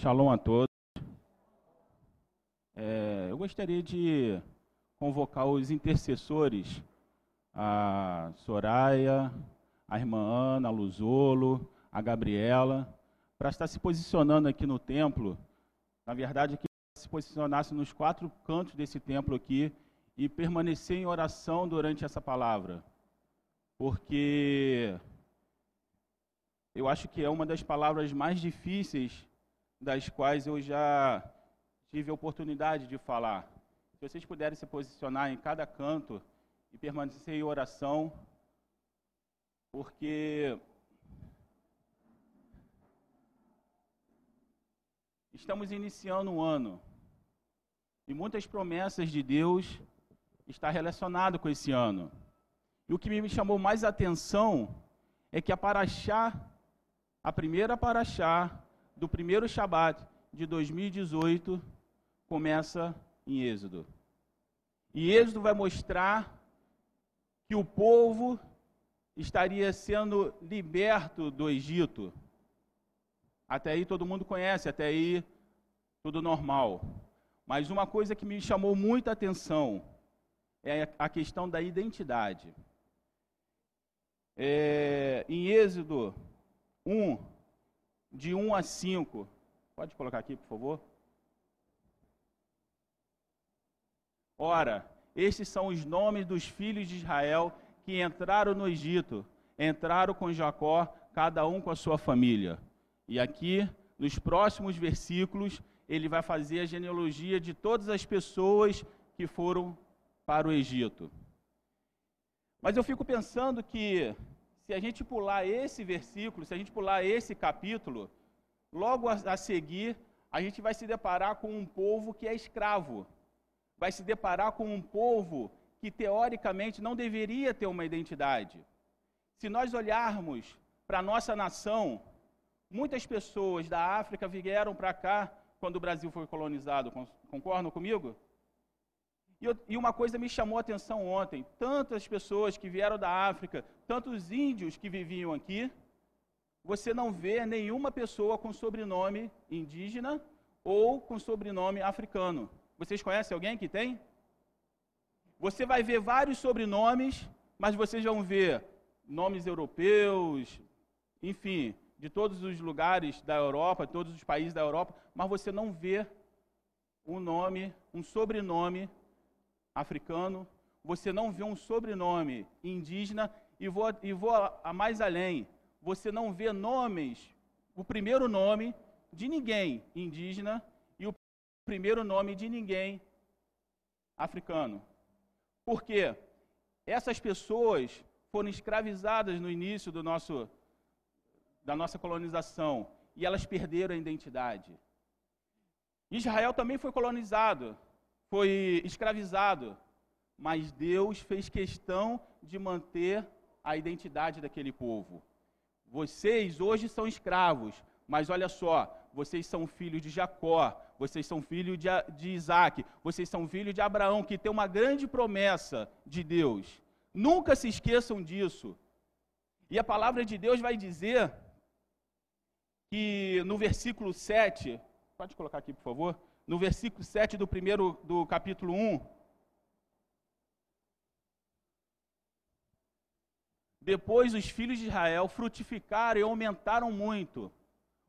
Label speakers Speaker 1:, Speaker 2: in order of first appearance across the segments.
Speaker 1: Shalom a todos. É, eu gostaria de convocar os intercessores, a Soraya, a irmã Ana, a Luzolo, a Gabriela, para estar se posicionando aqui no templo. Na verdade, que se posicionasse nos quatro cantos desse templo aqui e permanecer em oração durante essa palavra. Porque eu acho que é uma das palavras mais difíceis das quais eu já tive a oportunidade de falar. Se vocês puderem se posicionar em cada canto e permanecer em oração, porque estamos iniciando um ano e muitas promessas de Deus estão relacionadas com esse ano. E o que me chamou mais atenção é que a Paraxá, a primeira Paraxá do primeiro Shabat de 2018 começa em Êxodo. E Êxodo vai mostrar que o povo estaria sendo liberto do Egito. Até aí todo mundo conhece, até aí tudo normal. Mas uma coisa que me chamou muita atenção é a questão da identidade. É, em Êxodo 1, de 1 a 5. Pode colocar aqui, por favor? Ora, estes são os nomes dos filhos de Israel que entraram no Egito. Entraram com Jacó, cada um com a sua família. E aqui, nos próximos versículos, ele vai fazer a genealogia de todas as pessoas que foram para o Egito. Mas eu fico pensando que se a gente pular esse versículo, se a gente pular esse capítulo, logo a, a seguir, a gente vai se deparar com um povo que é escravo. Vai se deparar com um povo que teoricamente não deveria ter uma identidade. Se nós olharmos para a nossa nação, muitas pessoas da África vieram para cá quando o Brasil foi colonizado. Concordam comigo? E, eu, e, uma coisa me chamou a atenção ontem: tantas pessoas que vieram da África, tantos índios que viviam aqui, você não vê nenhuma pessoa com sobrenome indígena ou com sobrenome africano. Vocês conhecem alguém que tem? Você vai ver vários sobrenomes, mas vocês vão ver nomes europeus, enfim, de todos os lugares da Europa, todos os países da Europa, mas você não vê um nome, um sobrenome africano, você não vê um sobrenome indígena e vou, e vou a, a mais além, você não vê nomes, o primeiro nome de ninguém indígena e o primeiro nome de ninguém africano. Por quê? Essas pessoas foram escravizadas no início do nosso, da nossa colonização e elas perderam a identidade. Israel também foi colonizado, foi escravizado, mas Deus fez questão de manter a identidade daquele povo. Vocês hoje são escravos, mas olha só, vocês são filhos de Jacó, vocês são filhos de, de Isaac, vocês são filhos de Abraão, que tem uma grande promessa de Deus. Nunca se esqueçam disso. E a palavra de Deus vai dizer que no versículo 7, pode colocar aqui, por favor? No versículo 7 do primeiro do capítulo 1. Depois os filhos de Israel frutificaram e aumentaram muito,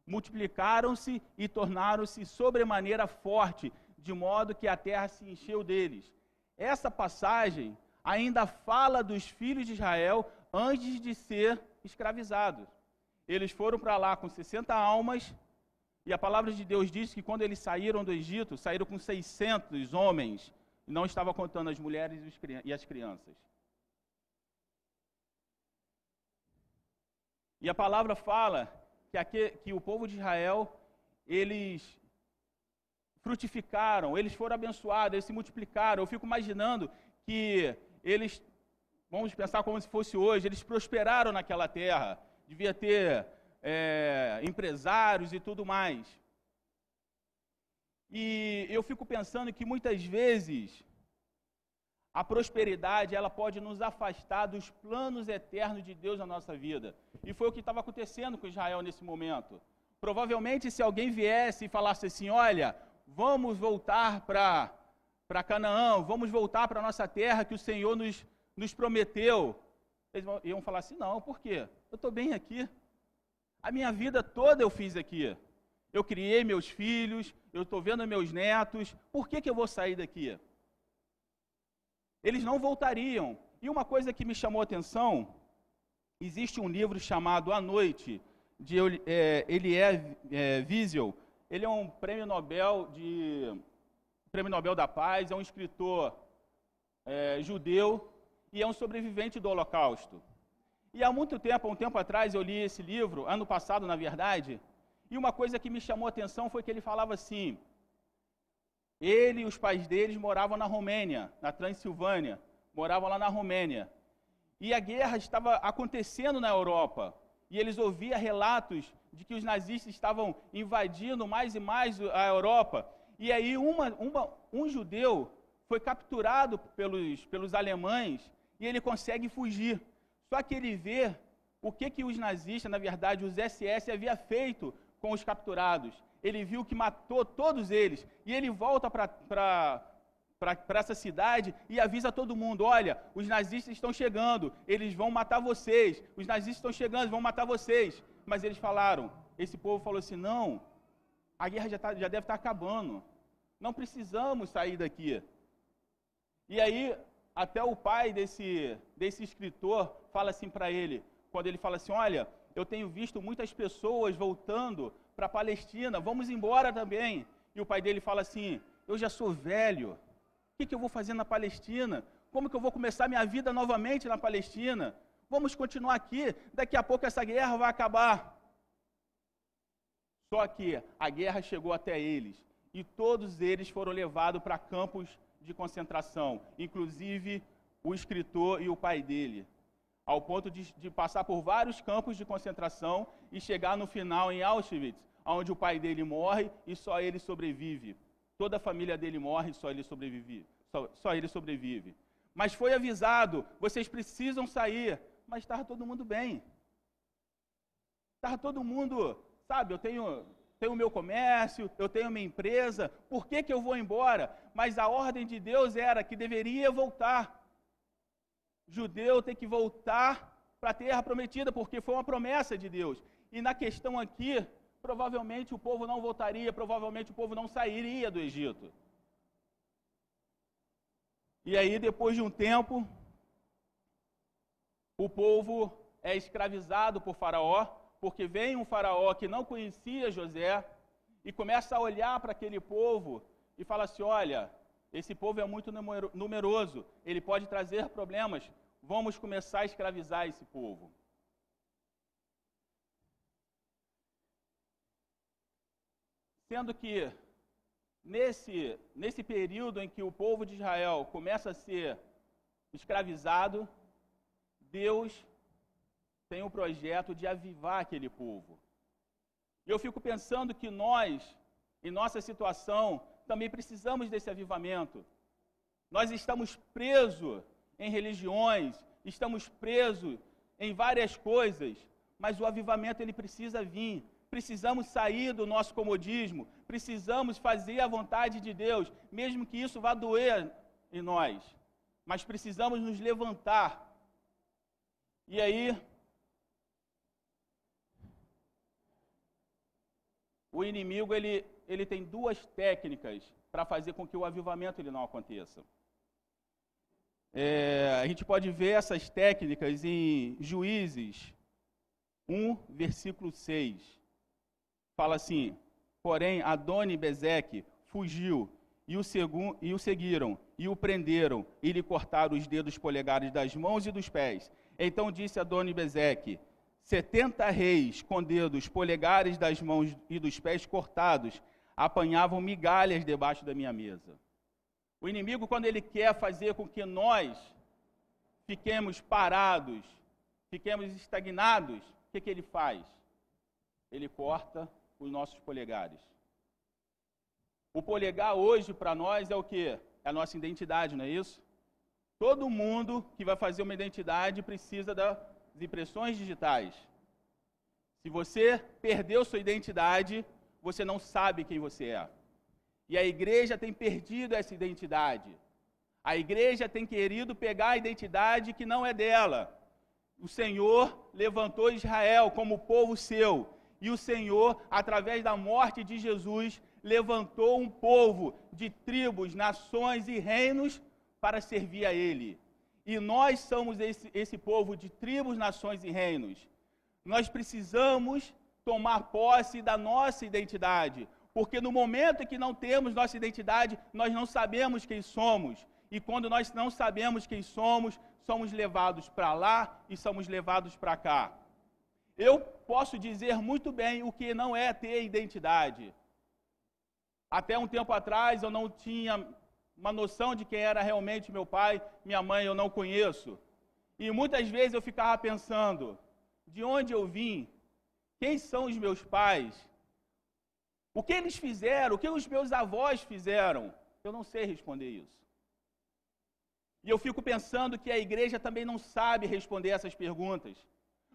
Speaker 1: multiplicaram-se e tornaram-se sobremaneira forte, de modo que a terra se encheu deles. Essa passagem ainda fala dos filhos de Israel antes de ser escravizados. Eles foram para lá com 60 almas, e a palavra de Deus diz que quando eles saíram do Egito, saíram com 600 homens, e não estava contando as mulheres e as crianças. E a palavra fala que, aqui, que o povo de Israel, eles frutificaram, eles foram abençoados, eles se multiplicaram. Eu fico imaginando que eles, vamos pensar como se fosse hoje, eles prosperaram naquela terra. Devia ter é, empresários e tudo mais. E eu fico pensando que muitas vezes a prosperidade ela pode nos afastar dos planos eternos de Deus na nossa vida. E foi o que estava acontecendo com Israel nesse momento. Provavelmente, se alguém viesse e falasse assim: olha, vamos voltar para Canaã, vamos voltar para a nossa terra que o Senhor nos, nos prometeu. Eles iam falar assim: não, por quê? Eu estou bem aqui. A minha vida toda eu fiz aqui. Eu criei meus filhos, eu estou vendo meus netos, por que, que eu vou sair daqui? Eles não voltariam. E uma coisa que me chamou a atenção, existe um livro chamado A Noite, de é, Elie é, Wiesel. Ele é um prêmio Nobel de prêmio Nobel da Paz, é um escritor é, judeu e é um sobrevivente do Holocausto. E há muito tempo, há um tempo atrás, eu li esse livro, ano passado, na verdade, e uma coisa que me chamou a atenção foi que ele falava assim: ele e os pais deles moravam na Romênia, na Transilvânia, moravam lá na Romênia. E a guerra estava acontecendo na Europa. E eles ouviam relatos de que os nazistas estavam invadindo mais e mais a Europa. E aí uma, uma, um judeu foi capturado pelos, pelos alemães e ele consegue fugir. Só que ele vê o que, que os nazistas, na verdade, os SS, havia feito com os capturados. Ele viu que matou todos eles. E ele volta para essa cidade e avisa todo mundo: olha, os nazistas estão chegando, eles vão matar vocês. Os nazistas estão chegando, vão matar vocês. Mas eles falaram: esse povo falou assim: não, a guerra já, tá, já deve estar tá acabando. Não precisamos sair daqui. E aí, até o pai desse, desse escritor fala assim para ele, quando ele fala assim: olha, eu tenho visto muitas pessoas voltando para a Palestina, vamos embora também. E o pai dele fala assim: Eu já sou velho, o que, que eu vou fazer na Palestina? Como que eu vou começar minha vida novamente na Palestina? Vamos continuar aqui, daqui a pouco essa guerra vai acabar. Só que a guerra chegou até eles e todos eles foram levados para campos de concentração, inclusive o escritor e o pai dele ao ponto de, de, passar por vários campos de concentração e chegar no final em Auschwitz, onde o pai dele morre e só ele sobrevive. Toda a família dele morre e só ele sobrevive. Só, só ele sobrevive. Mas foi avisado, vocês precisam sair. Mas estava todo mundo bem. Estava todo mundo, sabe, eu tenho, tenho meu comércio, eu tenho minha empresa, por que, que eu vou embora? Mas a ordem de Deus era que deveria voltar judeu tem que voltar para a terra prometida, porque foi uma promessa de Deus. E na questão aqui, provavelmente o povo não voltaria, provavelmente o povo não sairia do Egito. E aí, depois de um tempo, o povo é escravizado por Faraó, porque vem um Faraó que não conhecia José e começa a olhar para aquele povo e fala assim: olha, esse povo é muito numeroso, ele pode trazer problemas. Vamos começar a escravizar esse povo. Sendo que nesse, nesse período em que o povo de Israel começa a ser escravizado, Deus tem o projeto de avivar aquele povo. E eu fico pensando que nós, em nossa situação, também precisamos desse avivamento. Nós estamos presos em religiões, estamos presos em várias coisas, mas o avivamento ele precisa vir. Precisamos sair do nosso comodismo, precisamos fazer a vontade de Deus, mesmo que isso vá doer em nós. Mas precisamos nos levantar. E aí, o inimigo ele ele tem duas técnicas para fazer com que o avivamento ele não aconteça. É, a gente pode ver essas técnicas em Juízes 1, versículo 6. Fala assim: Porém, Adoni Bezeque fugiu e o, segu, e o seguiram, e o prenderam, e lhe cortaram os dedos polegares das mãos e dos pés. Então disse Adoni Bezeque: Setenta reis com dedos polegares das mãos e dos pés cortados apanhavam migalhas debaixo da minha mesa. O inimigo, quando ele quer fazer com que nós fiquemos parados, fiquemos estagnados, o que, que ele faz? Ele corta os nossos polegares. O polegar hoje para nós é o que? É a nossa identidade, não é isso? Todo mundo que vai fazer uma identidade precisa das impressões digitais. Se você perdeu sua identidade, você não sabe quem você é. E a igreja tem perdido essa identidade. A igreja tem querido pegar a identidade que não é dela. O Senhor levantou Israel como povo seu. E o Senhor, através da morte de Jesus, levantou um povo de tribos, nações e reinos para servir a Ele. E nós somos esse, esse povo de tribos, nações e reinos. Nós precisamos tomar posse da nossa identidade, porque no momento em que não temos nossa identidade, nós não sabemos quem somos. E quando nós não sabemos quem somos, somos levados para lá e somos levados para cá. Eu posso dizer muito bem o que não é ter identidade. Até um tempo atrás eu não tinha uma noção de quem era realmente meu pai, minha mãe eu não conheço. E muitas vezes eu ficava pensando: de onde eu vim? Quem são os meus pais? O que eles fizeram? O que os meus avós fizeram? Eu não sei responder isso. E eu fico pensando que a igreja também não sabe responder essas perguntas,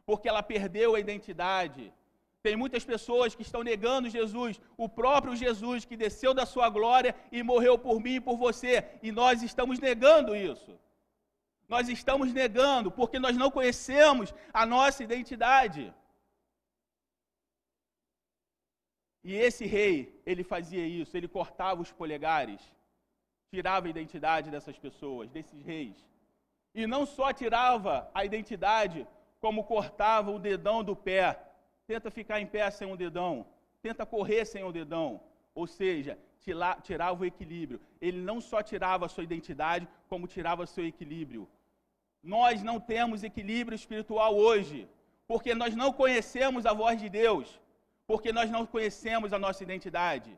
Speaker 1: porque ela perdeu a identidade. Tem muitas pessoas que estão negando Jesus, o próprio Jesus que desceu da sua glória e morreu por mim e por você, e nós estamos negando isso. Nós estamos negando porque nós não conhecemos a nossa identidade. E esse rei, ele fazia isso, ele cortava os polegares tirava a identidade dessas pessoas, desses reis. E não só tirava a identidade, como cortava o dedão do pé. Tenta ficar em pé sem um dedão, tenta correr sem um dedão. Ou seja, tirava o equilíbrio. Ele não só tirava a sua identidade, como tirava o seu equilíbrio. Nós não temos equilíbrio espiritual hoje, porque nós não conhecemos a voz de Deus, porque nós não conhecemos a nossa identidade.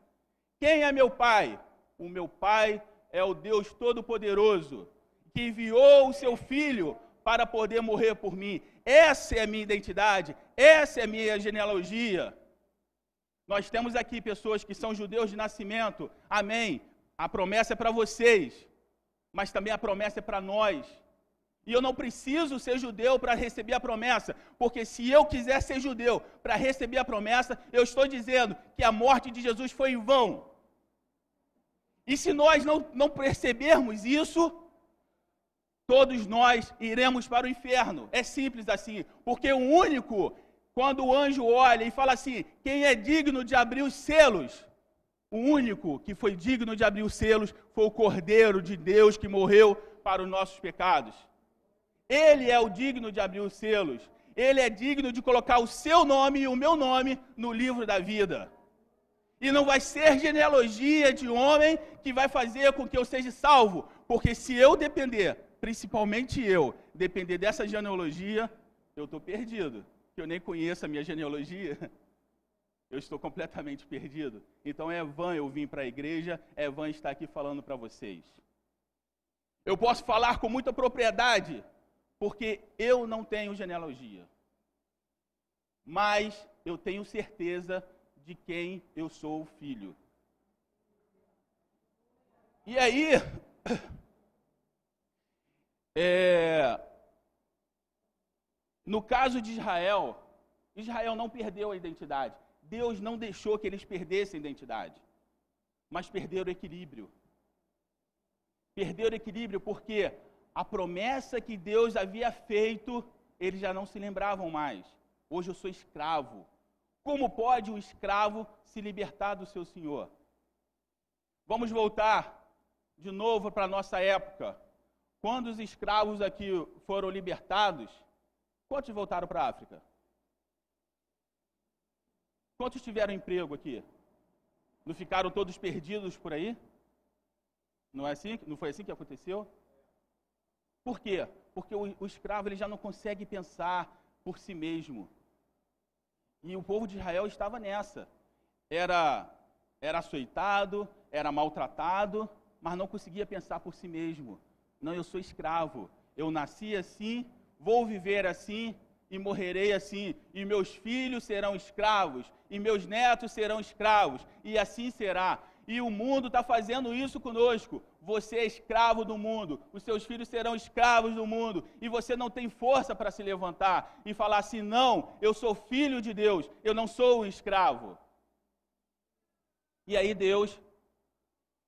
Speaker 1: Quem é meu pai? O meu pai é o Deus Todo-Poderoso, que enviou o seu Filho para poder morrer por mim. Essa é a minha identidade, essa é a minha genealogia. Nós temos aqui pessoas que são judeus de nascimento, amém. A promessa é para vocês, mas também a promessa é para nós. E eu não preciso ser judeu para receber a promessa, porque se eu quiser ser judeu para receber a promessa, eu estou dizendo que a morte de Jesus foi em vão. E se nós não, não percebermos isso, todos nós iremos para o inferno. É simples assim. Porque o único, quando o anjo olha e fala assim: quem é digno de abrir os selos? O único que foi digno de abrir os selos foi o Cordeiro de Deus que morreu para os nossos pecados. Ele é o digno de abrir os selos. Ele é digno de colocar o seu nome e o meu nome no livro da vida. E não vai ser genealogia de homem que vai fazer com que eu seja salvo, porque se eu depender, principalmente eu, depender dessa genealogia, eu estou perdido. Eu nem conheço a minha genealogia, eu estou completamente perdido. Então é vã eu vim para a igreja, é vã estar aqui falando para vocês. Eu posso falar com muita propriedade, porque eu não tenho genealogia. Mas eu tenho certeza de quem eu sou filho. E aí, é, no caso de Israel, Israel não perdeu a identidade. Deus não deixou que eles perdessem a identidade, mas perderam o equilíbrio. Perderam o equilíbrio porque a promessa que Deus havia feito, eles já não se lembravam mais. Hoje eu sou escravo. Como pode o escravo se libertar do seu senhor? Vamos voltar de novo para a nossa época. Quando os escravos aqui foram libertados, quantos voltaram para a África? Quantos tiveram emprego aqui? Não ficaram todos perdidos por aí? Não é assim? Não foi assim que aconteceu? Por quê? Porque o, o escravo ele já não consegue pensar por si mesmo. E o povo de Israel estava nessa. Era, era açoitado, era maltratado, mas não conseguia pensar por si mesmo. Não, eu sou escravo. Eu nasci assim, vou viver assim e morrerei assim. E meus filhos serão escravos, e meus netos serão escravos, e assim será. E o mundo está fazendo isso conosco. você é escravo do mundo, os seus filhos serão escravos do mundo, e você não tem força para se levantar e falar assim: não, eu sou filho de Deus, eu não sou um escravo. E aí Deus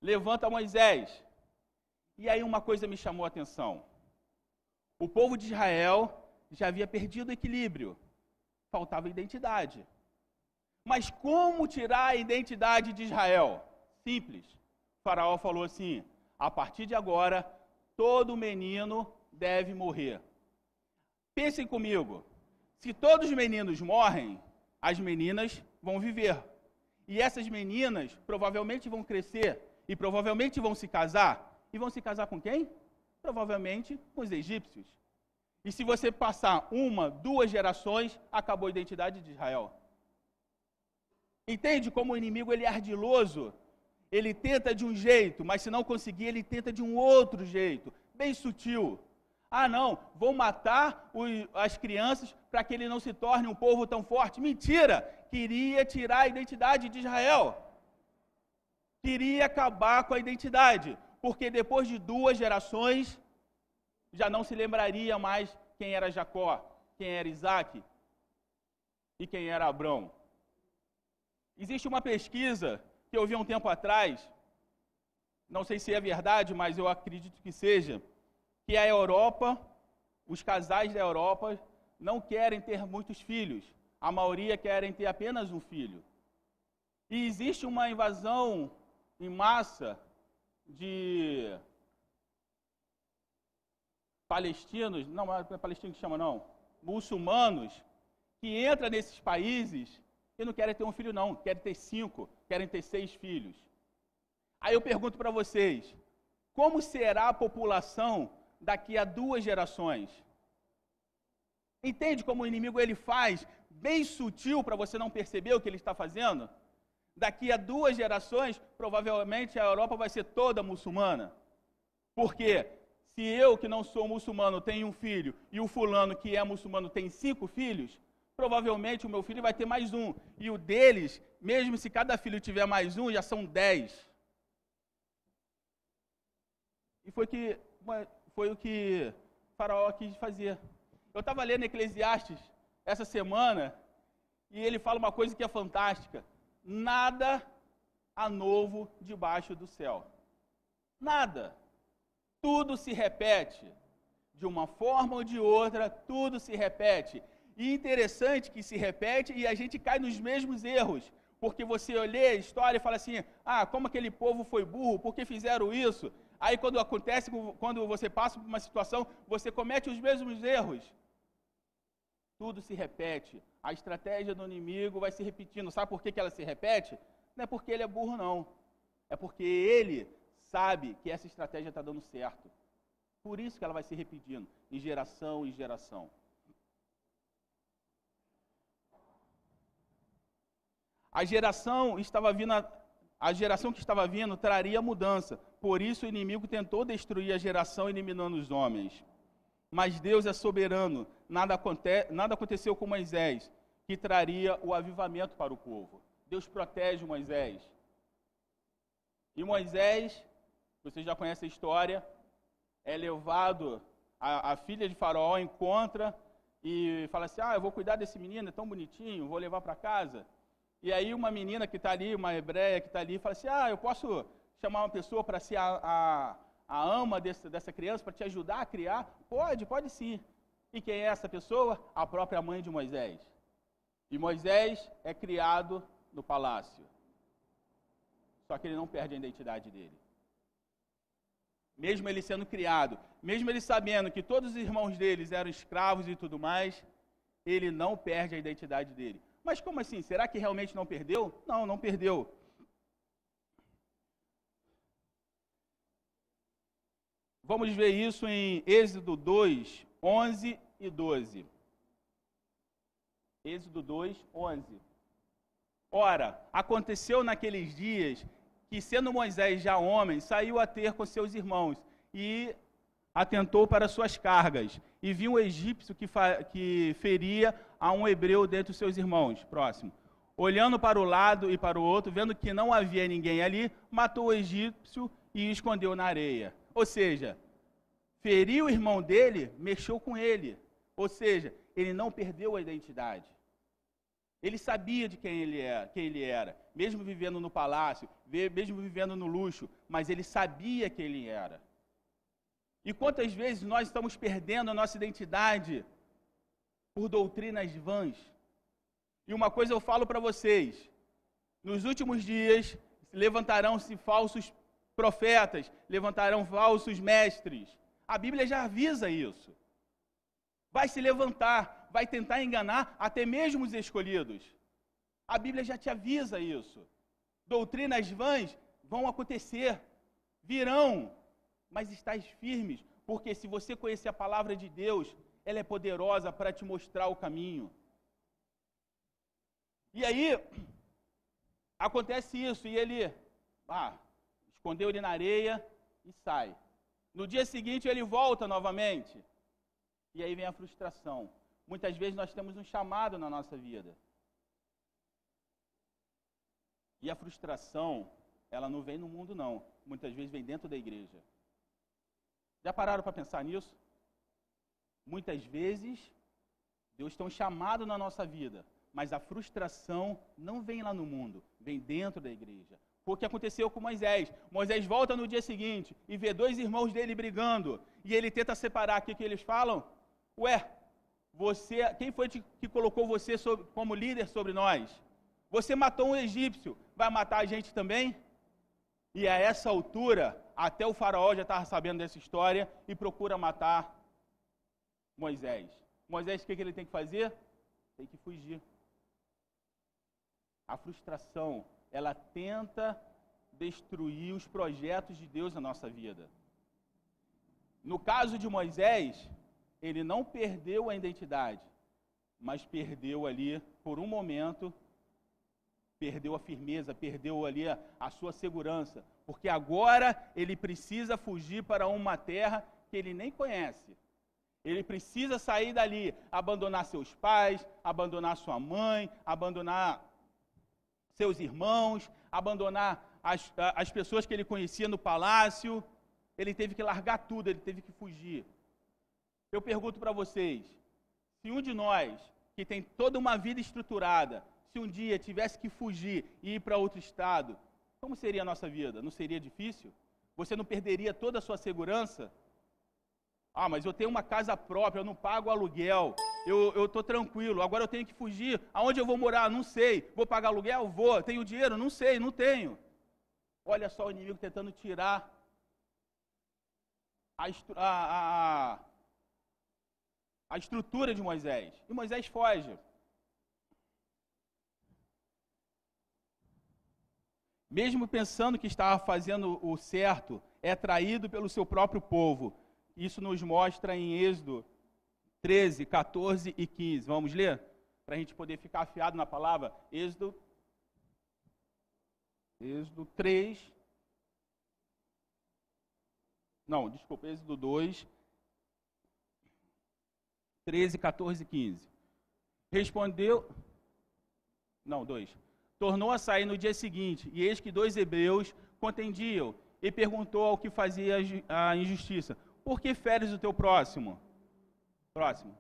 Speaker 1: levanta Moisés. E aí uma coisa me chamou a atenção. O povo de Israel já havia perdido o equilíbrio, faltava identidade. Mas como tirar a identidade de Israel? Simples. O faraó falou assim: a partir de agora, todo menino deve morrer. Pensem comigo: se todos os meninos morrem, as meninas vão viver. E essas meninas provavelmente vão crescer e provavelmente vão se casar. E vão se casar com quem? Provavelmente com os egípcios. E se você passar uma, duas gerações, acabou a identidade de Israel. Entende como o inimigo ele é ardiloso ele tenta de um jeito, mas se não conseguir, ele tenta de um outro jeito, bem sutil. Ah, não, vou matar as crianças para que ele não se torne um povo tão forte. Mentira! Queria tirar a identidade de Israel. Queria acabar com a identidade, porque depois de duas gerações, já não se lembraria mais quem era Jacó, quem era Isaac e quem era Abrão. Existe uma pesquisa que eu vi um tempo atrás, não sei se é verdade, mas eu acredito que seja, que a Europa, os casais da Europa não querem ter muitos filhos. A maioria querem ter apenas um filho. E existe uma invasão em massa de palestinos, não, não é palestino que chama não, muçulmanos, que entra nesses países e não querem ter um filho, não, querem ter cinco, querem ter seis filhos. Aí eu pergunto para vocês: como será a população daqui a duas gerações? Entende como o inimigo ele faz, bem sutil para você não perceber o que ele está fazendo? Daqui a duas gerações, provavelmente a Europa vai ser toda muçulmana. Porque se eu, que não sou muçulmano, tenho um filho, e o fulano, que é muçulmano, tem cinco filhos, provavelmente o meu filho vai ter mais um. E o deles, mesmo se cada filho tiver mais um, já são dez. E foi, que, foi o que Faraó quis fazer. Eu estava lendo Eclesiastes essa semana e ele fala uma coisa que é fantástica: nada há novo debaixo do céu. Nada. Tudo se repete. De uma forma ou de outra, tudo se repete. E interessante que se repete e a gente cai nos mesmos erros. Porque você lê a história e fala assim: ah, como aquele povo foi burro, por que fizeram isso? Aí quando acontece, quando você passa por uma situação, você comete os mesmos erros. Tudo se repete. A estratégia do inimigo vai se repetindo. Sabe por que, que ela se repete? Não é porque ele é burro, não. É porque ele sabe que essa estratégia está dando certo. Por isso que ela vai se repetindo, em geração em geração. A geração estava vindo, a geração que estava vindo traria mudança. Por isso o inimigo tentou destruir a geração eliminando os homens. Mas Deus é soberano. Nada, aconte, nada aconteceu com Moisés, que traria o avivamento para o povo. Deus protege Moisés. E Moisés, vocês já conhecem a história, é levado, a, a filha de Faraó encontra e fala assim: Ah, eu vou cuidar desse menino, é tão bonitinho, vou levar para casa. E aí uma menina que está ali, uma hebreia que está ali, fala assim, ah, eu posso chamar uma pessoa para ser a, a, a ama desse, dessa criança, para te ajudar a criar? Pode, pode sim. E quem é essa pessoa? A própria mãe de Moisés. E Moisés é criado no palácio. Só que ele não perde a identidade dele. Mesmo ele sendo criado, mesmo ele sabendo que todos os irmãos deles eram escravos e tudo mais, ele não perde a identidade dele. Mas como assim? Será que realmente não perdeu? Não, não perdeu. Vamos ver isso em Êxodo 2, 11 e 12. Êxodo 2, 11. Ora, aconteceu naqueles dias que, sendo Moisés já homem, saiu a ter com seus irmãos e atentou para suas cargas e viu um egípcio que, que feria a um hebreu dentre os seus irmãos. Próximo. Olhando para o lado e para o outro, vendo que não havia ninguém ali, matou o egípcio e o escondeu na areia. Ou seja, feriu o irmão dele, mexeu com ele. Ou seja, ele não perdeu a identidade. Ele sabia de quem ele era, quem ele era, mesmo vivendo no palácio, mesmo vivendo no luxo, mas ele sabia quem ele era. E quantas vezes nós estamos perdendo a nossa identidade por doutrinas vãs? E uma coisa eu falo para vocês: nos últimos dias levantarão-se falsos profetas, levantarão falsos mestres. A Bíblia já avisa isso. Vai se levantar, vai tentar enganar até mesmo os escolhidos. A Bíblia já te avisa isso. Doutrinas vãs vão acontecer, virão, mas estás firmes, porque se você conhecer a palavra de Deus, ela é poderosa para te mostrar o caminho. E aí, acontece isso, e ele ah, escondeu ele na areia e sai. No dia seguinte ele volta novamente. E aí vem a frustração. Muitas vezes nós temos um chamado na nossa vida. E a frustração, ela não vem no mundo não. Muitas vezes vem dentro da igreja. Já pararam para pensar nisso? Muitas vezes Deus tem um chamado na nossa vida, mas a frustração não vem lá no mundo, vem dentro da igreja. O que aconteceu com Moisés. Moisés volta no dia seguinte e vê dois irmãos dele brigando. E ele tenta separar. O que, que eles falam? Ué, você, quem foi que colocou você sobre, como líder sobre nós? Você matou um egípcio, vai matar a gente também? E a essa altura, até o faraó já estava sabendo dessa história e procura matar Moisés. Moisés, o que, que ele tem que fazer? Tem que fugir. A frustração, ela tenta destruir os projetos de Deus na nossa vida. No caso de Moisés, ele não perdeu a identidade, mas perdeu ali, por um momento, perdeu a firmeza, perdeu ali a, a, sua segurança, porque agora ele precisa fugir para uma terra que ele nem conhece. Ele precisa sair dali, abandonar seus pais, abandonar sua mãe, abandonar seus irmãos, abandonar as, as pessoas que ele conhecia no palácio. Ele teve que largar tudo, ele teve que fugir. Eu pergunto para vocês: se um de nós, que tem toda uma vida estruturada, se um dia tivesse que fugir e ir para outro estado, como seria a nossa vida? Não seria difícil? Você não perderia toda a sua segurança? Ah, mas eu tenho uma casa própria, eu não pago aluguel, eu estou tranquilo, agora eu tenho que fugir. Aonde eu vou morar? Não sei. Vou pagar aluguel? Vou. Tenho dinheiro? Não sei, não tenho. Olha só o inimigo tentando tirar a, a, a, a estrutura de Moisés. E Moisés foge. Mesmo pensando que estava fazendo o certo, é traído pelo seu próprio povo. Isso nos mostra em Êxodo 13, 14 e 15. Vamos ler? Para a gente poder ficar afiado na palavra. Êxodo, Êxodo 3. Não, desculpa, Êxodo 2, 13, 14 e 15. Respondeu. Não, dois. Tornou a sair no dia seguinte, e eis que dois hebreus contendiam, e perguntou ao que fazia a injustiça: Por que feres o teu próximo? Próximo.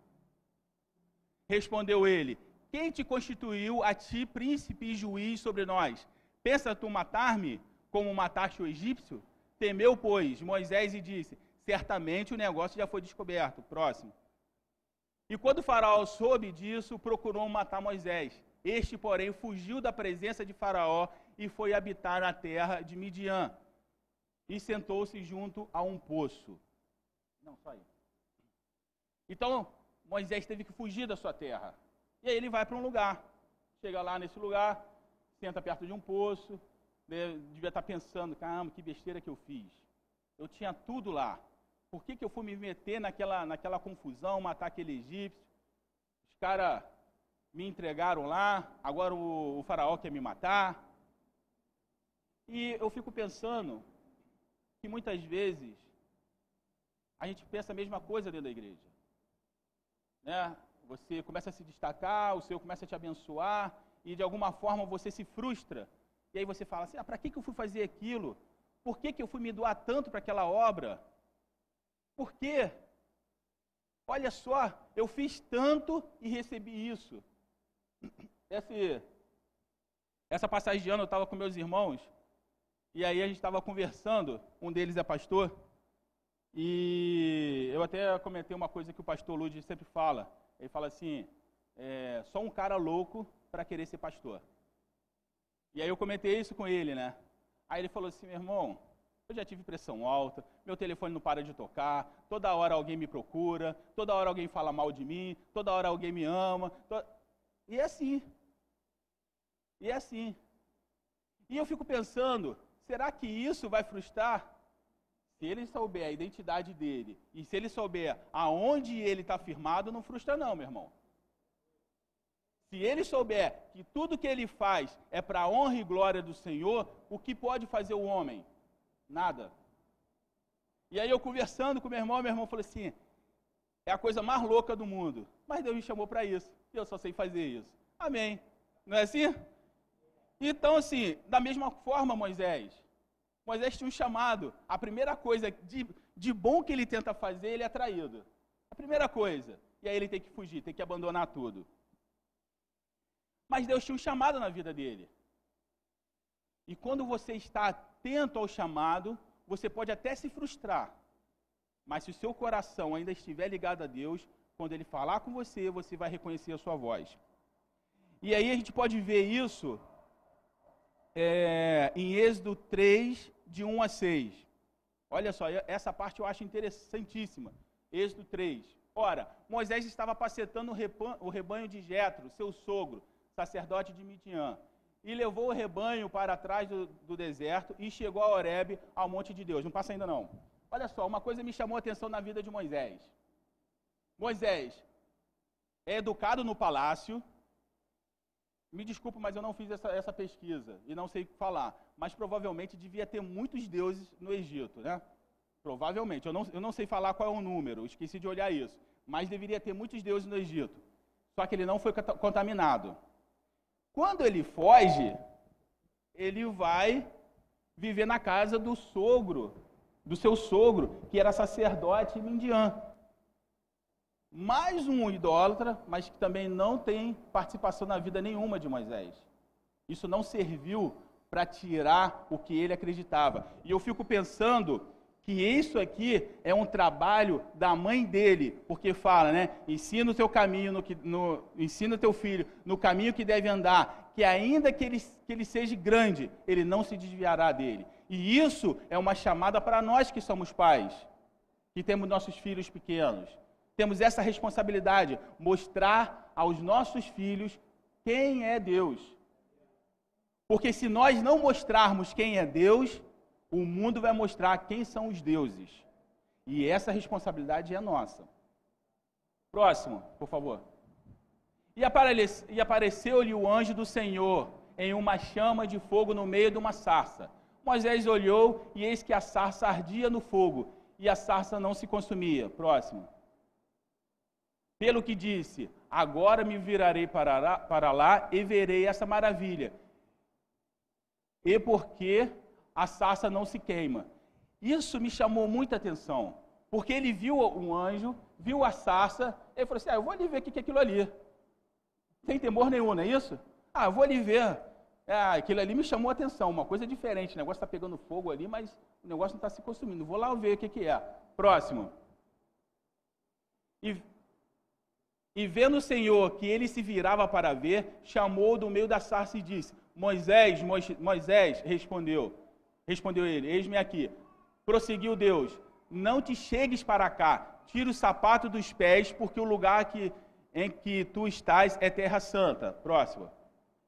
Speaker 1: Respondeu ele: Quem te constituiu a ti príncipe e juiz sobre nós? Pensa tu matar-me como mataste o egípcio? Temeu, pois, Moisés e disse: Certamente o negócio já foi descoberto. Próximo. E quando faraó soube disso, procurou matar Moisés. Este, porém, fugiu da presença de Faraó e foi habitar na terra de Midian. E sentou-se junto a um poço. Não, só aí. Então, Moisés teve que fugir da sua terra. E aí ele vai para um lugar. Chega lá nesse lugar, senta perto de um poço. Né, devia estar pensando, caramba, que besteira que eu fiz. Eu tinha tudo lá. Por que, que eu fui me meter naquela, naquela confusão, matar aquele egípcio? Os caras me entregaram lá, agora o, o faraó quer me matar. E eu fico pensando que muitas vezes a gente pensa a mesma coisa dentro da igreja. Né? Você começa a se destacar, o Senhor começa a te abençoar, e de alguma forma você se frustra. E aí você fala assim: ah, para que, que eu fui fazer aquilo? Por que, que eu fui me doar tanto para aquela obra? Por quê? Olha só, eu fiz tanto e recebi isso. Esse, essa passagem de ano eu estava com meus irmãos, e aí a gente estava conversando, um deles é pastor, e eu até comentei uma coisa que o pastor Lud sempre fala. Ele fala assim: é, só um cara louco para querer ser pastor. E aí eu comentei isso com ele, né? Aí ele falou assim: meu irmão, eu já tive pressão alta, meu telefone não para de tocar, toda hora alguém me procura, toda hora alguém fala mal de mim, toda hora alguém me ama. To... E é assim. E é assim. E eu fico pensando, será que isso vai frustrar? Se ele souber a identidade dele e se ele souber aonde ele está firmado, não frustra não, meu irmão. Se ele souber que tudo que ele faz é para a honra e glória do Senhor, o que pode fazer o homem? Nada. E aí eu conversando com meu irmão, meu irmão falou assim: é a coisa mais louca do mundo. Mas Deus me chamou para isso. E eu só sei fazer isso. Amém. Não é assim? Então, assim, da mesma forma, Moisés. Moisés tinha um chamado. A primeira coisa de, de bom que ele tenta fazer, ele é traído. A primeira coisa. E aí ele tem que fugir, tem que abandonar tudo. Mas Deus tinha um chamado na vida dele. E quando você está atento ao chamado, você pode até se frustrar. Mas se o seu coração ainda estiver ligado a Deus, quando ele falar com você, você vai reconhecer a sua voz. E aí a gente pode ver isso é, em Êxodo 3, de 1 a 6. Olha só, essa parte eu acho interessantíssima. Êxodo 3. Ora, Moisés estava apacetando o rebanho de Jetro, seu sogro, sacerdote de Midian, e levou o rebanho para trás do, do deserto e chegou a Horebe, ao monte de Deus. Não passa ainda não. Olha só, uma coisa me chamou a atenção na vida de Moisés. Moisés é educado no palácio. Me desculpe, mas eu não fiz essa, essa pesquisa e não sei falar. Mas provavelmente devia ter muitos deuses no Egito, né? Provavelmente. Eu não, eu não sei falar qual é o número, esqueci de olhar isso. Mas deveria ter muitos deuses no Egito. Só que ele não foi contaminado. Quando ele foge, ele vai viver na casa do sogro, do seu sogro, que era sacerdote Mindian. Mais um idólatra, mas que também não tem participação na vida nenhuma de Moisés. Isso não serviu para tirar o que ele acreditava. E eu fico pensando que isso aqui é um trabalho da mãe dele, porque fala, né? Ensina o teu caminho, no, no, ensina o teu filho no caminho que deve andar, que ainda que ele, que ele seja grande, ele não se desviará dele. E isso é uma chamada para nós que somos pais, que temos nossos filhos pequenos. Temos essa responsabilidade, mostrar aos nossos filhos quem é Deus. Porque se nós não mostrarmos quem é Deus, o mundo vai mostrar quem são os deuses. E essa responsabilidade é nossa. Próximo, por favor. E apareceu-lhe o anjo do Senhor em uma chama de fogo no meio de uma sarça. Moisés olhou e eis que a sarça ardia no fogo e a sarça não se consumia. Próximo. Pelo que disse: Agora me virarei para lá, para lá e verei essa maravilha. E porque a sarça não se queima. Isso me chamou muita atenção, porque ele viu um anjo, viu a sarça, e falou assim: ah, eu vou ali ver o que é aquilo ali. Sem temor nenhum, não é isso? Ah, eu vou ali ver. Ah, aquilo ali me chamou a atenção, uma coisa diferente. O negócio está pegando fogo ali, mas o negócio não está se consumindo. Vou lá ver o que, que é. Próximo. E, e vendo o Senhor que ele se virava para ver, chamou do meio da sarça e disse: Moisés, Moisés, respondeu: Respondeu ele: Eis-me aqui. Prosseguiu Deus: Não te chegues para cá, tira o sapato dos pés, porque o lugar que, em que tu estás é terra santa. Próximo.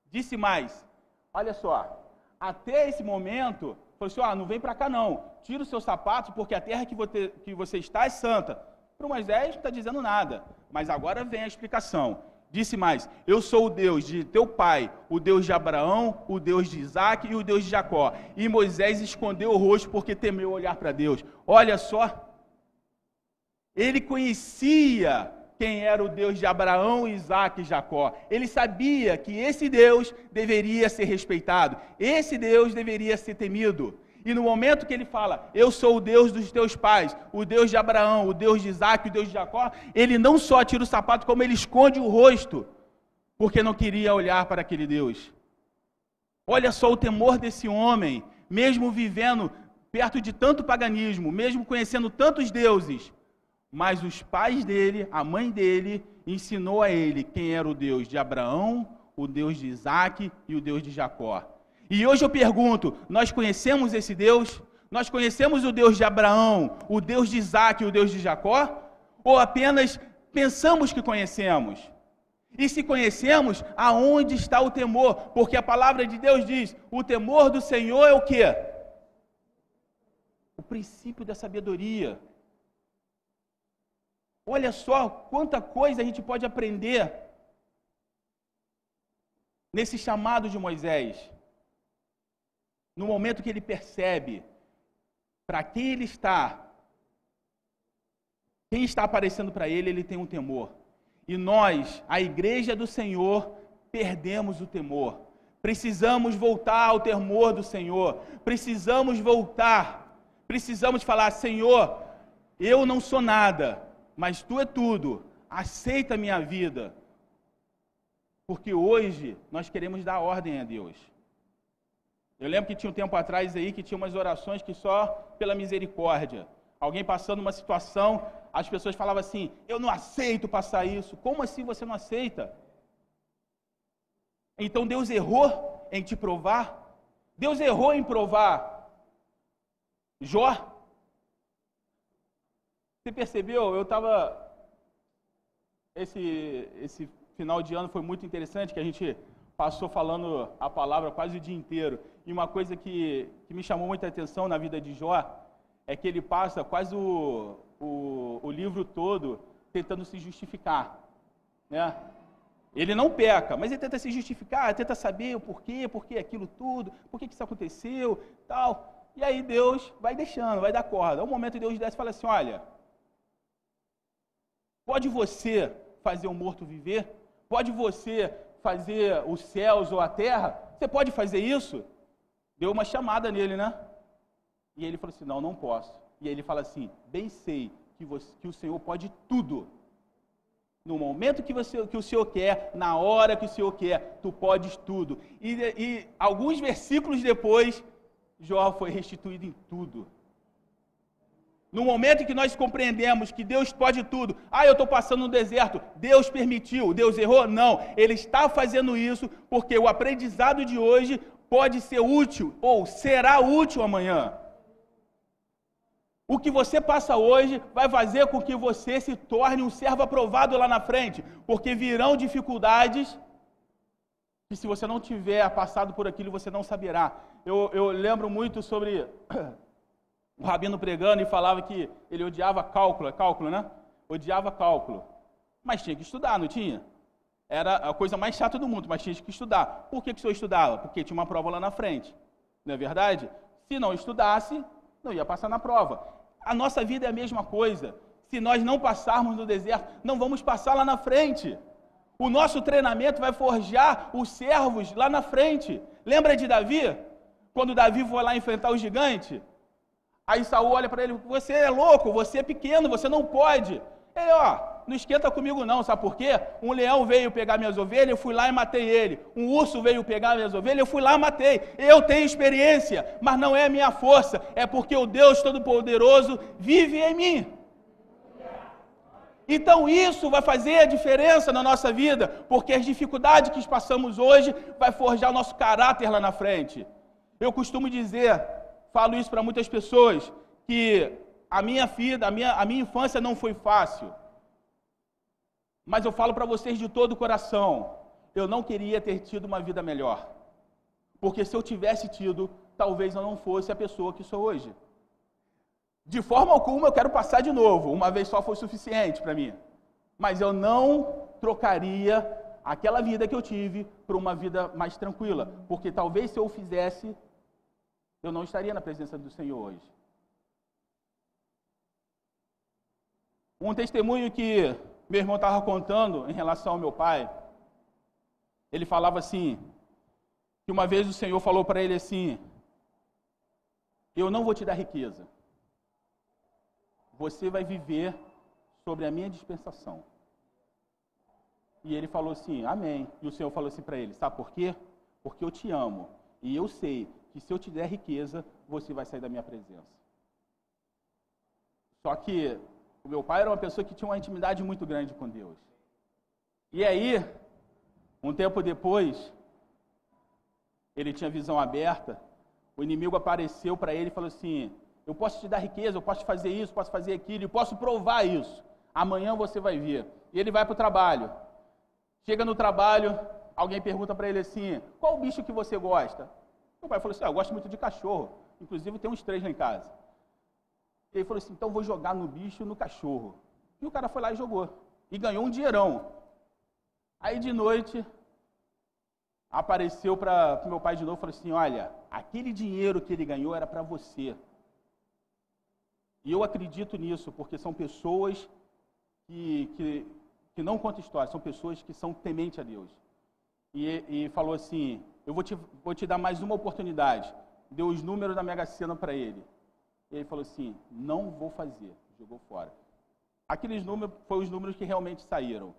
Speaker 1: Disse mais: Olha só, até esse momento, falou assim: ah, não vem para cá não, tira o seu sapato, porque a terra que você, que você está é santa. Para Moisés não está dizendo nada, mas agora vem a explicação. Disse mais: Eu sou o Deus de teu pai, o Deus de Abraão, o Deus de Isaac e o Deus de Jacó. E Moisés escondeu o rosto porque temeu olhar para Deus. Olha só. Ele conhecia quem era o Deus de Abraão, Isaac e Jacó. Ele sabia que esse Deus deveria ser respeitado, esse Deus deveria ser temido. E no momento que ele fala, eu sou o Deus dos teus pais, o Deus de Abraão, o Deus de Isaac, o Deus de Jacó, ele não só tira o sapato, como ele esconde o rosto, porque não queria olhar para aquele Deus. Olha só o temor desse homem, mesmo vivendo perto de tanto paganismo, mesmo conhecendo tantos deuses, mas os pais dele, a mãe dele, ensinou a ele quem era o Deus de Abraão, o Deus de Isaac e o Deus de Jacó. E hoje eu pergunto: nós conhecemos esse Deus? Nós conhecemos o Deus de Abraão, o Deus de Isaac e o Deus de Jacó? Ou apenas pensamos que conhecemos? E se conhecemos, aonde está o temor? Porque a palavra de Deus diz: o temor do Senhor é o que? O princípio da sabedoria. Olha só quanta coisa a gente pode aprender nesse chamado de Moisés no momento que ele percebe para quem ele está, quem está aparecendo para ele, ele tem um temor. E nós, a igreja do Senhor, perdemos o temor. Precisamos voltar ao temor do Senhor. Precisamos voltar. Precisamos falar: Senhor, eu não sou nada, mas tu é tudo. Aceita a minha vida. Porque hoje nós queremos dar ordem a Deus. Eu lembro que tinha um tempo atrás aí que tinha umas orações que só pela misericórdia. Alguém passando uma situação, as pessoas falavam assim: Eu não aceito passar isso. Como assim você não aceita? Então Deus errou em te provar? Deus errou em provar Jó? Você percebeu? Eu estava. Esse, esse final de ano foi muito interessante, que a gente passou falando a palavra quase o dia inteiro. E uma coisa que, que me chamou muita atenção na vida de Jó é que ele passa quase o, o, o livro todo tentando se justificar. Né? Ele não peca, mas ele tenta se justificar, tenta saber o porquê, porquê aquilo tudo, por que isso aconteceu, tal. E aí Deus vai deixando, vai dar corda. Um momento Deus desce e fala assim: olha, pode você fazer o morto viver? Pode você fazer os céus ou a terra? Você pode fazer isso? Deu uma chamada nele, né? E ele falou assim: Não, não posso. E ele fala assim: Bem sei que, você, que o Senhor pode tudo. No momento que, você, que o Senhor quer, na hora que o Senhor quer, tu podes tudo. E, e alguns versículos depois, Jó foi restituído em tudo. No momento em que nós compreendemos que Deus pode tudo, ah, eu estou passando no deserto, Deus permitiu, Deus errou? Não, Ele está fazendo isso porque o aprendizado de hoje pode ser útil ou será útil amanhã. O que você passa hoje vai fazer com que você se torne um servo aprovado lá na frente, porque virão dificuldades que se você não tiver passado por aquilo, você não saberá. Eu, eu lembro muito sobre o rabino pregando e falava que ele odiava cálculo, é cálculo, né? Odiava cálculo. Mas tinha que estudar, não tinha? Era a coisa mais chata do mundo, mas tinha que estudar. Por que, que o senhor estudava? Porque tinha uma prova lá na frente. Não é verdade? Se não estudasse, não ia passar na prova. A nossa vida é a mesma coisa. Se nós não passarmos no deserto, não vamos passar lá na frente. O nosso treinamento vai forjar os servos lá na frente. Lembra de Davi? Quando Davi foi lá enfrentar o gigante? Aí Saul olha para ele: Você é louco, você é pequeno, você não pode. Ele, ó, não esquenta comigo não, sabe por quê? Um leão veio pegar minhas ovelhas, eu fui lá e matei ele. Um urso veio pegar minhas ovelhas, eu fui lá e matei. Eu tenho experiência, mas não é minha força, é porque o Deus Todo-Poderoso vive em mim. Então isso vai fazer a diferença na nossa vida, porque as dificuldades que passamos hoje vai forjar o nosso caráter lá na frente. Eu costumo dizer falo isso para muitas pessoas, que a minha vida, a minha, a minha infância não foi fácil. Mas eu falo para vocês de todo o coração, eu não queria ter tido uma vida melhor. Porque se eu tivesse tido, talvez eu não fosse a pessoa que sou hoje. De forma alguma eu quero passar de novo, uma vez só foi suficiente para mim. Mas eu não trocaria aquela vida que eu tive por uma vida mais tranquila, porque talvez se eu fizesse, eu não estaria na presença do Senhor hoje. Um testemunho que meu irmão estava contando em relação ao meu pai, ele falava assim, que uma vez o Senhor falou para ele assim, Eu não vou te dar riqueza. Você vai viver sobre a minha dispensação. E ele falou assim: Amém. E o Senhor falou assim para ele: Sabe por quê? Porque eu te amo. E eu sei que se eu te der riqueza, você vai sair da minha presença. Só que o meu pai era uma pessoa que tinha uma intimidade muito grande com Deus. E aí, um tempo depois, ele tinha visão aberta, o inimigo apareceu para ele e falou assim: Eu posso te dar riqueza, eu posso fazer isso, posso fazer aquilo, eu posso provar isso. Amanhã você vai ver. E ele vai para o trabalho. Chega no trabalho, alguém pergunta para ele assim: Qual bicho que você gosta? Meu pai falou assim: ah, Eu gosto muito de cachorro. Inclusive, tem uns três lá em casa. Ele falou assim: Então vou jogar no bicho no cachorro. E o cara foi lá e jogou. E ganhou um dinheirão. Aí de noite, apareceu para o meu pai de novo e falou assim: Olha, aquele dinheiro que ele ganhou era para você. E eu acredito nisso, porque são pessoas que, que, que não contam história, são pessoas que são tementes a Deus. E, e falou assim: Eu vou te, vou te dar mais uma oportunidade. Deu os números da Mega Sena para ele. E ele falou assim: Não vou fazer. Jogou fora. Aqueles números foram os números que realmente saíram.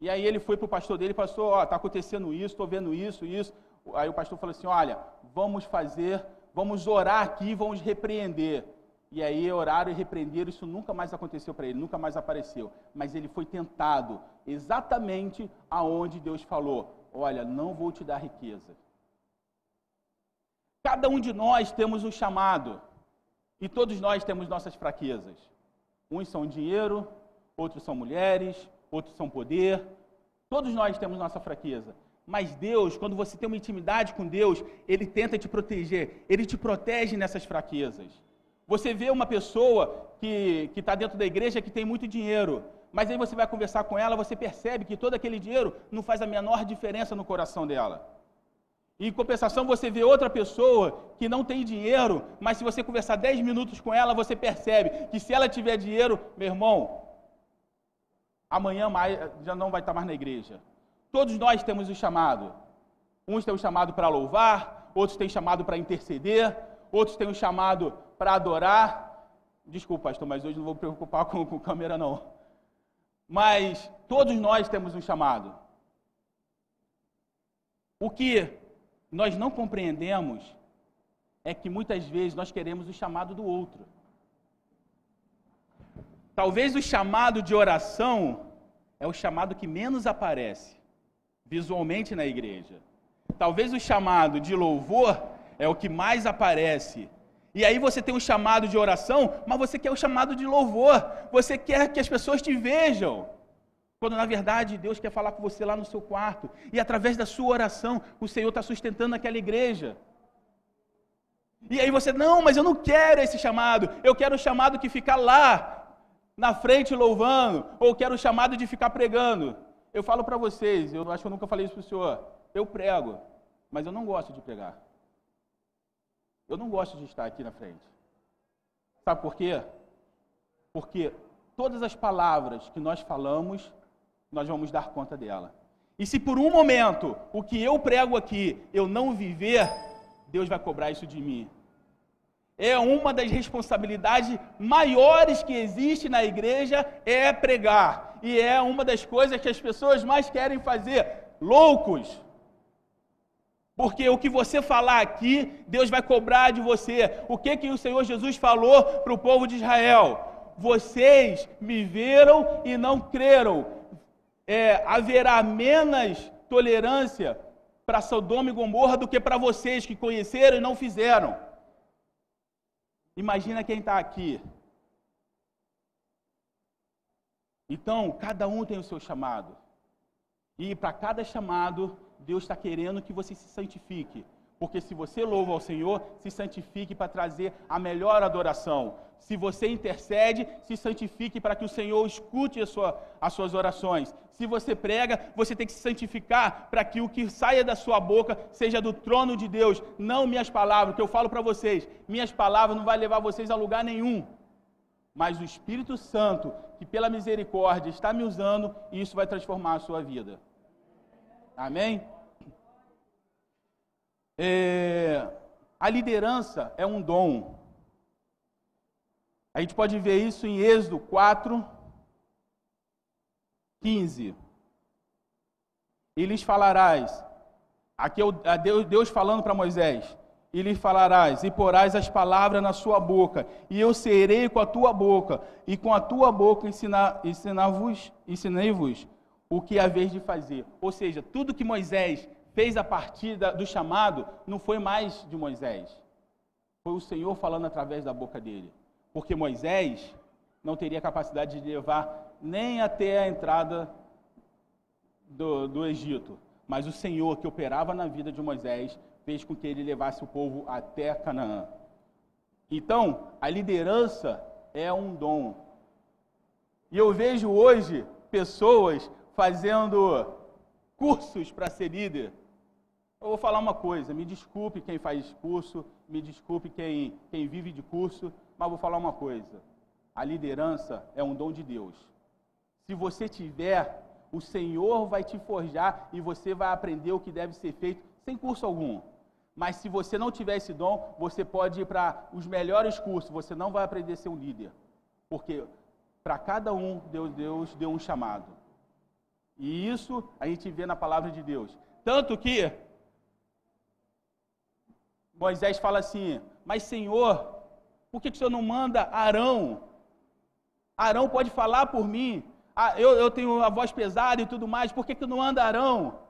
Speaker 1: E aí ele foi para o pastor dele e falou: Ó, está acontecendo isso, estou vendo isso, isso. Aí o pastor falou assim: Olha, vamos fazer, vamos orar aqui, vamos repreender. E aí oraram e repreenderam, isso nunca mais aconteceu para ele, nunca mais apareceu. Mas ele foi tentado exatamente aonde Deus falou: Olha, não vou te dar riqueza. Cada um de nós temos um chamado, e todos nós temos nossas fraquezas. Uns são dinheiro, outros são mulheres, outros são poder. Todos nós temos nossa fraqueza. Mas Deus, quando você tem uma intimidade com Deus, Ele tenta te proteger, Ele te protege nessas fraquezas. Você vê uma pessoa que está dentro da igreja que tem muito dinheiro, mas aí você vai conversar com ela, você percebe que todo aquele dinheiro não faz a menor diferença no coração dela. E, em compensação, você vê outra pessoa que não tem dinheiro, mas se você conversar 10 minutos com ela, você percebe que se ela tiver dinheiro, meu irmão, amanhã mais, já não vai estar mais na igreja. Todos nós temos o chamado. Uns têm o chamado para louvar, outros têm o chamado para interceder, outros têm o chamado para adorar. Desculpa, pastor, mas hoje não vou me preocupar com, com câmera, não. Mas todos nós temos um chamado. O que nós não compreendemos é que muitas vezes nós queremos o chamado do outro. Talvez o chamado de oração é o chamado que menos aparece visualmente na igreja. Talvez o chamado de louvor é o que mais aparece. E aí você tem um chamado de oração, mas você quer o chamado de louvor. Você quer que as pessoas te vejam. Quando na verdade Deus quer falar com você lá no seu quarto. E através da sua oração, o Senhor está sustentando aquela igreja. E aí você, não, mas eu não quero esse chamado. Eu quero o chamado que fica lá, na frente louvando. Ou quero o chamado de ficar pregando. Eu falo para vocês, eu acho que eu nunca falei isso para o senhor. Eu prego, mas eu não gosto de pregar. Eu não gosto de estar aqui na frente. Sabe por quê? Porque todas as palavras que nós falamos, nós vamos dar conta dela. E se por um momento o que eu prego aqui eu não viver, Deus vai cobrar isso de mim. É uma das responsabilidades maiores que existe na igreja é pregar. E é uma das coisas que as pessoas mais querem fazer. Loucos. Porque o que você falar aqui, Deus vai cobrar de você. O que, que o Senhor Jesus falou para o povo de Israel? Vocês me viram e não creram. É, haverá menos tolerância para Sodoma e Gomorra do que para vocês que conheceram e não fizeram. Imagina quem está aqui. Então, cada um tem o seu chamado. E para cada chamado, Deus está querendo que você se santifique. Porque se você louva ao Senhor, se santifique para trazer a melhor adoração. Se você intercede, se santifique para que o Senhor escute sua, as suas orações. Se você prega, você tem que se santificar para que o que saia da sua boca seja do trono de Deus, não minhas palavras, que eu falo para vocês. Minhas palavras não vai levar vocês a lugar nenhum. Mas o Espírito Santo, que pela misericórdia está me usando, isso vai transformar a sua vida. Amém? É, a liderança é um dom. A gente pode ver isso em Êxodo 4, 15. E lhes falarás, aqui é Deus falando para Moisés, e lhe falarás, e porás as palavras na sua boca, e eu serei com a tua boca, e com a tua boca ensinar-vos, ensinei-vos o que haveis de fazer. Ou seja, tudo que Moisés fez a partir do chamado não foi mais de Moisés. Foi o Senhor falando através da boca dele. Porque Moisés não teria capacidade de levar nem até a entrada do, do Egito. Mas o Senhor, que operava na vida de Moisés, fez com que ele levasse o povo até Canaã. Então, a liderança é um dom. E eu vejo hoje pessoas fazendo cursos para ser líder. Eu vou falar uma coisa, me desculpe quem faz curso, me desculpe quem, quem vive de curso, mas vou falar uma coisa. A liderança é um dom de Deus. Se você tiver, o Senhor vai te forjar e você vai aprender o que deve ser feito sem curso algum. Mas se você não tiver esse dom, você pode ir para os melhores cursos, você não vai aprender a ser um líder. Porque para cada um, Deus, Deus deu um chamado. E isso a gente vê na palavra de Deus. Tanto que Moisés fala assim: Mas Senhor, por que, que o Senhor não manda Arão? Arão pode falar por mim. Ah, eu, eu tenho a voz pesada e tudo mais, por que, que não anda Arão?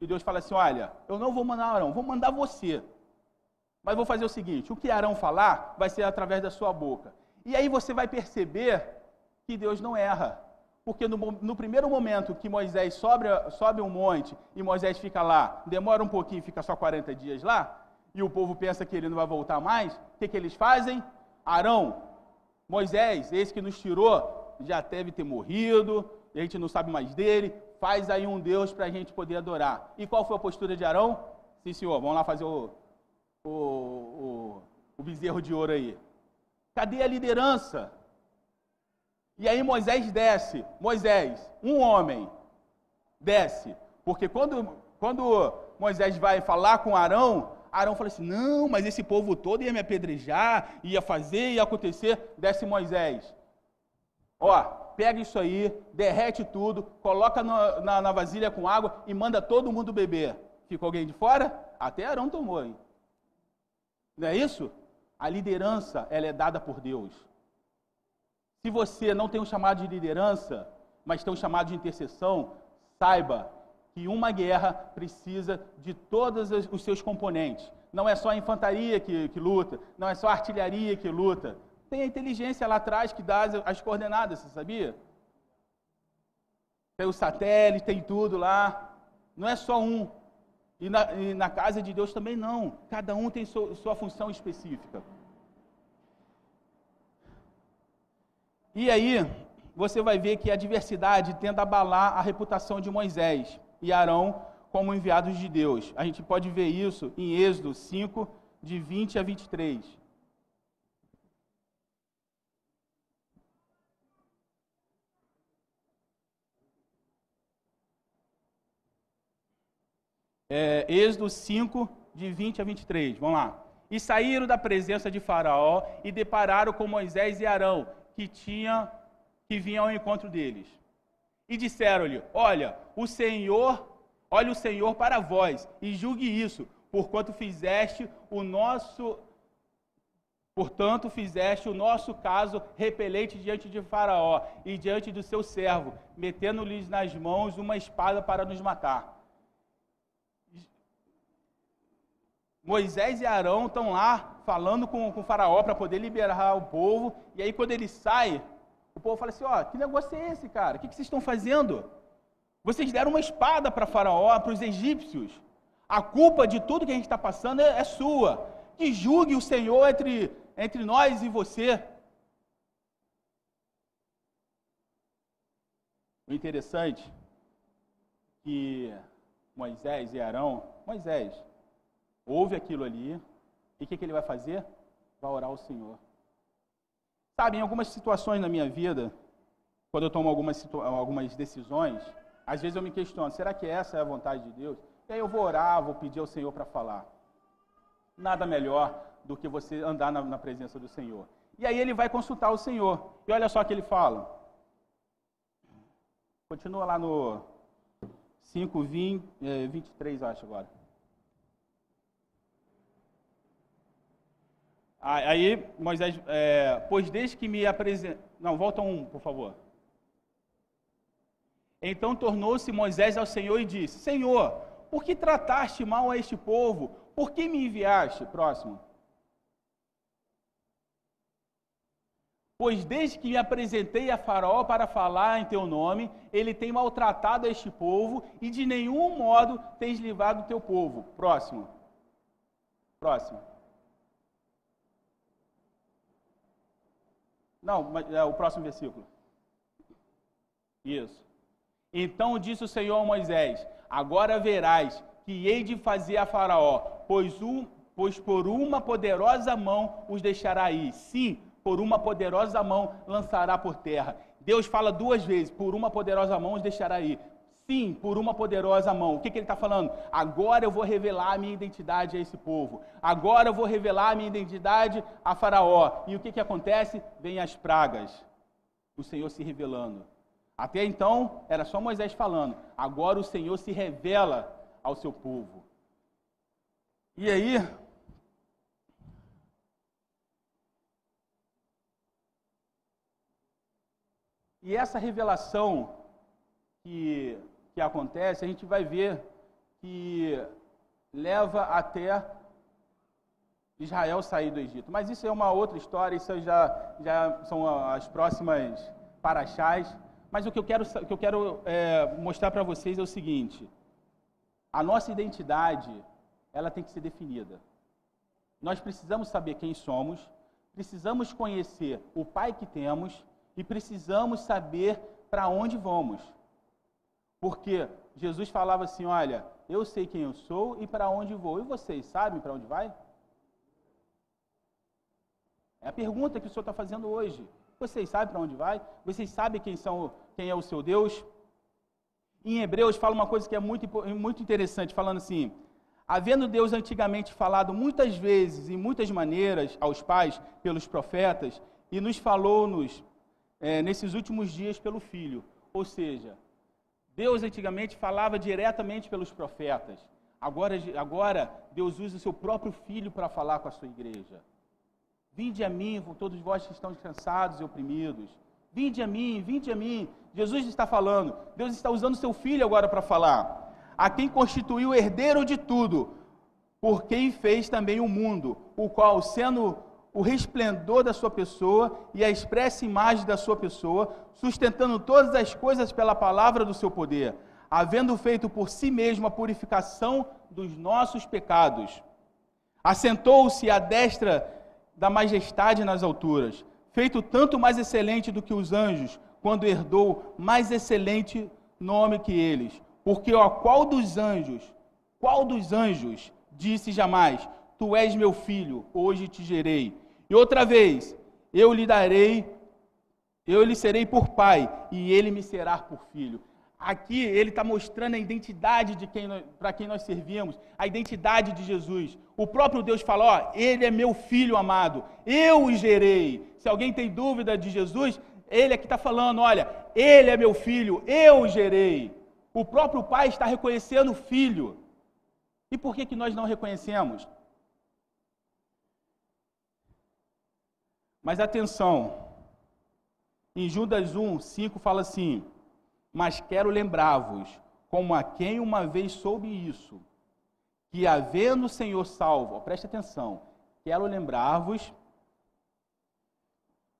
Speaker 1: E Deus fala assim: Olha, eu não vou mandar Arão, vou mandar você. Mas vou fazer o seguinte: o que Arão falar vai ser através da sua boca. E aí você vai perceber que Deus não erra. Porque no, no primeiro momento que Moisés sobe, sobe um monte e Moisés fica lá, demora um pouquinho, fica só 40 dias lá, e o povo pensa que ele não vai voltar mais, o que, que eles fazem? Arão, Moisés, esse que nos tirou, já deve ter morrido, a gente não sabe mais dele, faz aí um Deus para a gente poder adorar. E qual foi a postura de Arão? Sim, senhor, vamos lá fazer o, o, o, o bezerro de ouro aí. Cadê a liderança? E aí Moisés desce. Moisés, um homem, desce. Porque quando, quando Moisés vai falar com Arão, Arão fala assim: não, mas esse povo todo ia me apedrejar, ia fazer, ia acontecer. Desce Moisés. Ó, pega isso aí, derrete tudo, coloca na, na, na vasilha com água e manda todo mundo beber. Ficou alguém de fora? Até Arão tomou, hein? Não é isso? A liderança, ela é dada por Deus. Se você não tem um chamado de liderança, mas tem um chamado de intercessão, saiba que uma guerra precisa de todos os seus componentes. Não é só a infantaria que, que luta, não é só a artilharia que luta. Tem a inteligência lá atrás que dá as, as coordenadas, você sabia? Tem o satélite, tem tudo lá. Não é só um. E na, e na casa de Deus também não. Cada um tem sua, sua função específica. E aí, você vai ver que a diversidade tenta abalar a reputação de Moisés e Arão como enviados de Deus. A gente pode ver isso em Êxodo 5, de 20 a 23. É, Êxodo 5, de 20 a 23. Vamos lá. E saíram da presença de Faraó e depararam com Moisés e Arão, que tinha que vinham ao encontro deles. E disseram-lhe: Olha, o Senhor, olha o Senhor para vós, e julgue isso, porquanto fizeste o nosso Portanto, fizeste o nosso caso repelente diante de Faraó e diante do seu servo, metendo-lhes nas mãos uma espada para nos matar. Moisés e Arão estão lá falando com, com o Faraó para poder liberar o povo, e aí quando ele sai, o povo fala assim: ó, que negócio é esse, cara? O que, que vocês estão fazendo? Vocês deram uma espada para Faraó, para os egípcios. A culpa de tudo que a gente está passando é, é sua. Que julgue o Senhor entre, entre nós e você. O interessante é que Moisés e Arão, Moisés, ouve aquilo ali, e o que, que ele vai fazer? Vai orar ao Senhor. Sabe, em algumas situações na minha vida, quando eu tomo algumas, algumas decisões, às vezes eu me questiono: será que essa é a vontade de Deus? E aí eu vou orar, vou pedir ao Senhor para falar. Nada melhor do que você andar na, na presença do Senhor. E aí ele vai consultar o Senhor. E olha só o que ele fala. Continua lá no 5, 20, 23, acho agora. Aí Moisés, é, pois desde que me apresentou. Não, volta um, por favor. Então tornou-se Moisés ao Senhor e disse: Senhor, por que trataste mal a este povo? Por que me enviaste? Próximo. Pois desde que me apresentei a Faraó para falar em teu nome, ele tem maltratado este povo e de nenhum modo tens livrado o teu povo. Próximo. Próximo. Não, é o próximo versículo. Isso. Então disse o Senhor a Moisés: Agora verás que hei de fazer a Faraó, pois, um, pois por uma poderosa mão os deixará ir. Sim, por uma poderosa mão lançará por terra. Deus fala duas vezes: por uma poderosa mão os deixará ir. Sim, por uma poderosa mão. O que, que ele está falando? Agora eu vou revelar a minha identidade a esse povo. Agora eu vou revelar a minha identidade a Faraó. E o que, que acontece? Vem as pragas. O Senhor se revelando. Até então era só Moisés falando. Agora o Senhor se revela ao seu povo. E aí, E essa revelação que que acontece, a gente vai ver que leva até Israel sair do Egito. Mas isso é uma outra história, isso já, já são as próximas paraxás. Mas o que eu quero, que eu quero é, mostrar para vocês é o seguinte: a nossa identidade ela tem que ser definida. Nós precisamos saber quem somos, precisamos conhecer o Pai que temos e precisamos saber para onde vamos. Porque Jesus falava assim: Olha, eu sei quem eu sou e para onde vou. E vocês sabem para onde vai? É a pergunta que o Senhor está fazendo hoje. Vocês sabem para onde vai? Vocês sabem quem, são, quem é o seu Deus? Em Hebreus fala uma coisa que é muito, muito interessante, falando assim: havendo Deus antigamente falado muitas vezes e muitas maneiras aos pais pelos profetas, e nos falou-nos é, nesses últimos dias pelo Filho. Ou seja, Deus antigamente falava diretamente pelos profetas. Agora, agora Deus usa o seu próprio filho para falar com a sua igreja. Vinde a mim, todos vós que estão cansados e oprimidos. Vinde a mim, vinde a mim. Jesus está falando. Deus está usando seu filho agora para falar. A quem constituiu herdeiro de tudo, por quem fez também o mundo, o qual, sendo o resplendor da sua pessoa e a expressa imagem da sua pessoa, sustentando todas as coisas pela palavra do seu poder, havendo feito por si mesmo a purificação dos nossos pecados. Assentou-se à destra da majestade nas alturas, feito tanto mais excelente do que os anjos, quando herdou mais excelente nome que eles. Porque ó, qual dos anjos, qual dos anjos disse jamais: Tu és meu filho, hoje te gerei. E outra vez, eu lhe darei, eu lhe serei por pai, e ele me será por filho. Aqui ele está mostrando a identidade de quem para quem nós servimos, a identidade de Jesus. O próprio Deus fala: ó, ele é meu filho amado, eu o gerei. Se alguém tem dúvida de Jesus, ele aqui está falando: olha, ele é meu filho, eu o gerei. O próprio pai está reconhecendo o filho. E por que, que nós não reconhecemos? Mas atenção, em Judas 1, 5 fala assim: Mas quero lembrar-vos, como a quem uma vez soube isso, que havendo o Senhor salvo, preste atenção, quero lembrar-vos,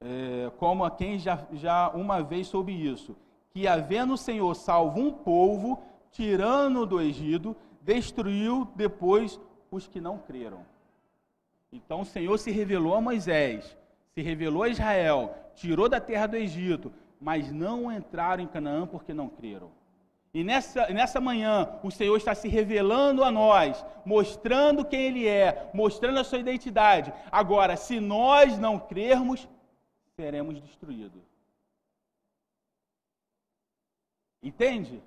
Speaker 1: é, como a quem já, já uma vez soube isso, que havendo o Senhor salvo um povo, tirando do Egito, destruiu depois os que não creram. Então o Senhor se revelou a Moisés se revelou a Israel, tirou da terra do Egito, mas não entraram em Canaã porque não creram. E nessa, nessa manhã, o Senhor está se revelando a nós, mostrando quem Ele é, mostrando a sua identidade. Agora, se nós não crermos, seremos destruídos. Entende?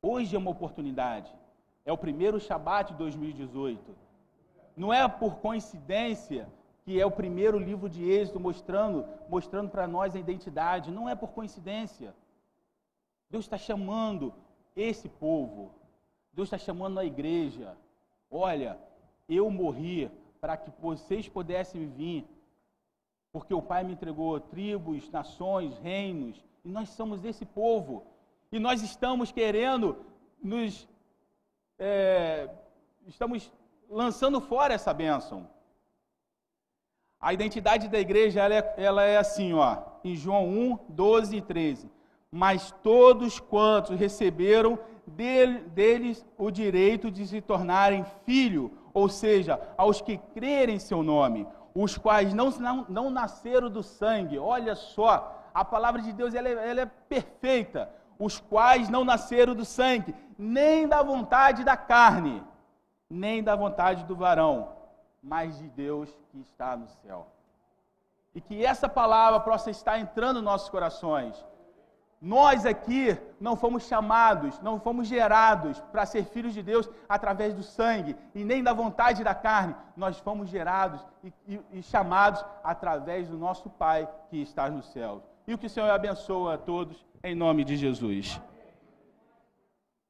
Speaker 1: Hoje é uma oportunidade. É o primeiro Shabat de 2018. Não é por coincidência que é o primeiro livro de Êxodo, mostrando, mostrando para nós a identidade. Não é por coincidência. Deus está chamando esse povo. Deus está chamando a igreja. Olha, eu morri para que vocês pudessem vir, porque o Pai me entregou tribos, nações, reinos, e nós somos esse povo. E nós estamos querendo nos. É, estamos lançando fora essa bênção. A identidade da igreja ela é, ela é assim, ó, em João 1, 12 e 13. Mas todos quantos receberam dele, deles o direito de se tornarem filho, ou seja, aos que crerem em seu nome, os quais não, não, não nasceram do sangue. Olha só, a palavra de Deus ela é, ela é perfeita. Os quais não nasceram do sangue, nem da vontade da carne, nem da vontade do varão, mas de Deus que está no céu. E que essa palavra possa estar entrando nos nossos corações. Nós aqui não fomos chamados, não fomos gerados para ser filhos de Deus através do sangue e nem da vontade da carne. Nós fomos gerados e, e, e chamados através do nosso Pai que está nos céus. E o que o Senhor abençoa a todos, em nome de Jesus.